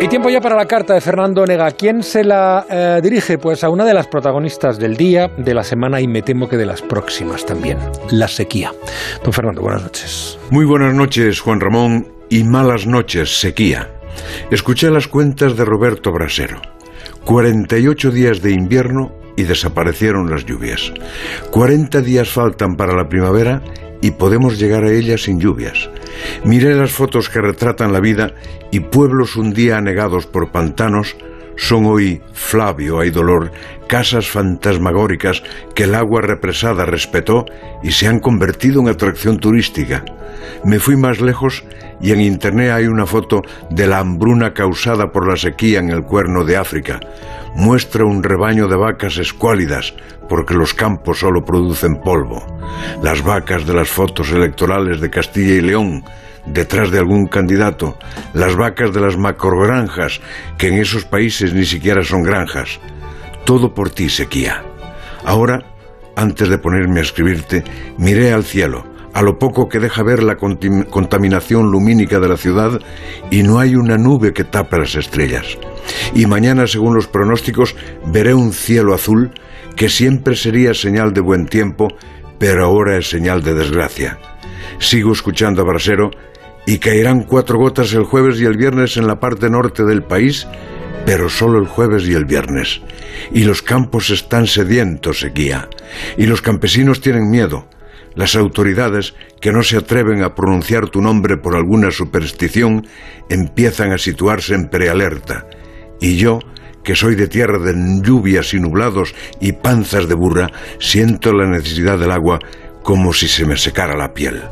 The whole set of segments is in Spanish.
Y tiempo ya para la carta de Fernando Nega. ¿Quién se la eh, dirige? Pues a una de las protagonistas del día, de la semana y me temo que de las próximas también, la sequía. Don Fernando, buenas noches. Muy buenas noches, Juan Ramón, y malas noches, sequía. Escuché las cuentas de Roberto Brasero. 48 días de invierno y desaparecieron las lluvias. 40 días faltan para la primavera y podemos llegar a ella sin lluvias. Miré las fotos que retratan la vida y pueblos un día anegados por pantanos son hoy, Flavio, hay dolor, casas fantasmagóricas que el agua represada respetó y se han convertido en atracción turística. Me fui más lejos y en internet hay una foto de la hambruna causada por la sequía en el cuerno de África. Muestra un rebaño de vacas escuálidas porque los campos solo producen polvo. Las vacas de las fotos electorales de Castilla y León detrás de algún candidato, las vacas de las macrogranjas, que en esos países ni siquiera son granjas. Todo por ti, sequía. Ahora, antes de ponerme a escribirte, miré al cielo, a lo poco que deja ver la contaminación lumínica de la ciudad, y no hay una nube que tape las estrellas. Y mañana, según los pronósticos, veré un cielo azul que siempre sería señal de buen tiempo, pero ahora es señal de desgracia. Sigo escuchando a Brasero y caerán cuatro gotas el jueves y el viernes en la parte norte del país, pero solo el jueves y el viernes. Y los campos están sedientos, sequía, y los campesinos tienen miedo. Las autoridades, que no se atreven a pronunciar tu nombre por alguna superstición, empiezan a situarse en prealerta. Y yo, que soy de tierra de lluvias y nublados y panzas de burra, siento la necesidad del agua como si se me secara la piel.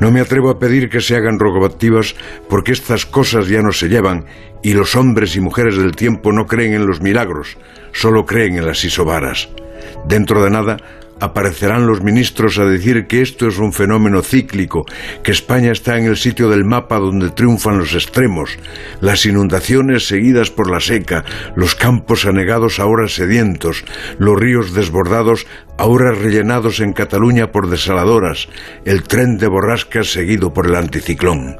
No me atrevo a pedir que se hagan rogativas porque estas cosas ya no se llevan y los hombres y mujeres del tiempo no creen en los milagros, solo creen en las isobaras. Dentro de nada aparecerán los ministros a decir que esto es un fenómeno cíclico, que España está en el sitio del mapa donde triunfan los extremos, las inundaciones seguidas por la seca, los campos anegados ahora sedientos, los ríos desbordados ahora rellenados en Cataluña por desaladoras, el tren de borrascas seguido por el anticiclón.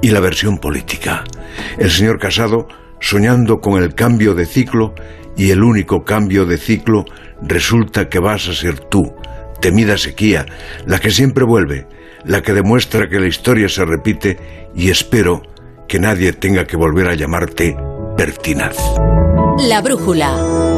Y la versión política. El señor Casado, soñando con el cambio de ciclo, y el único cambio de ciclo resulta que vas a ser tú, temida sequía, la que siempre vuelve, la que demuestra que la historia se repite y espero que nadie tenga que volver a llamarte pertinaz. La brújula.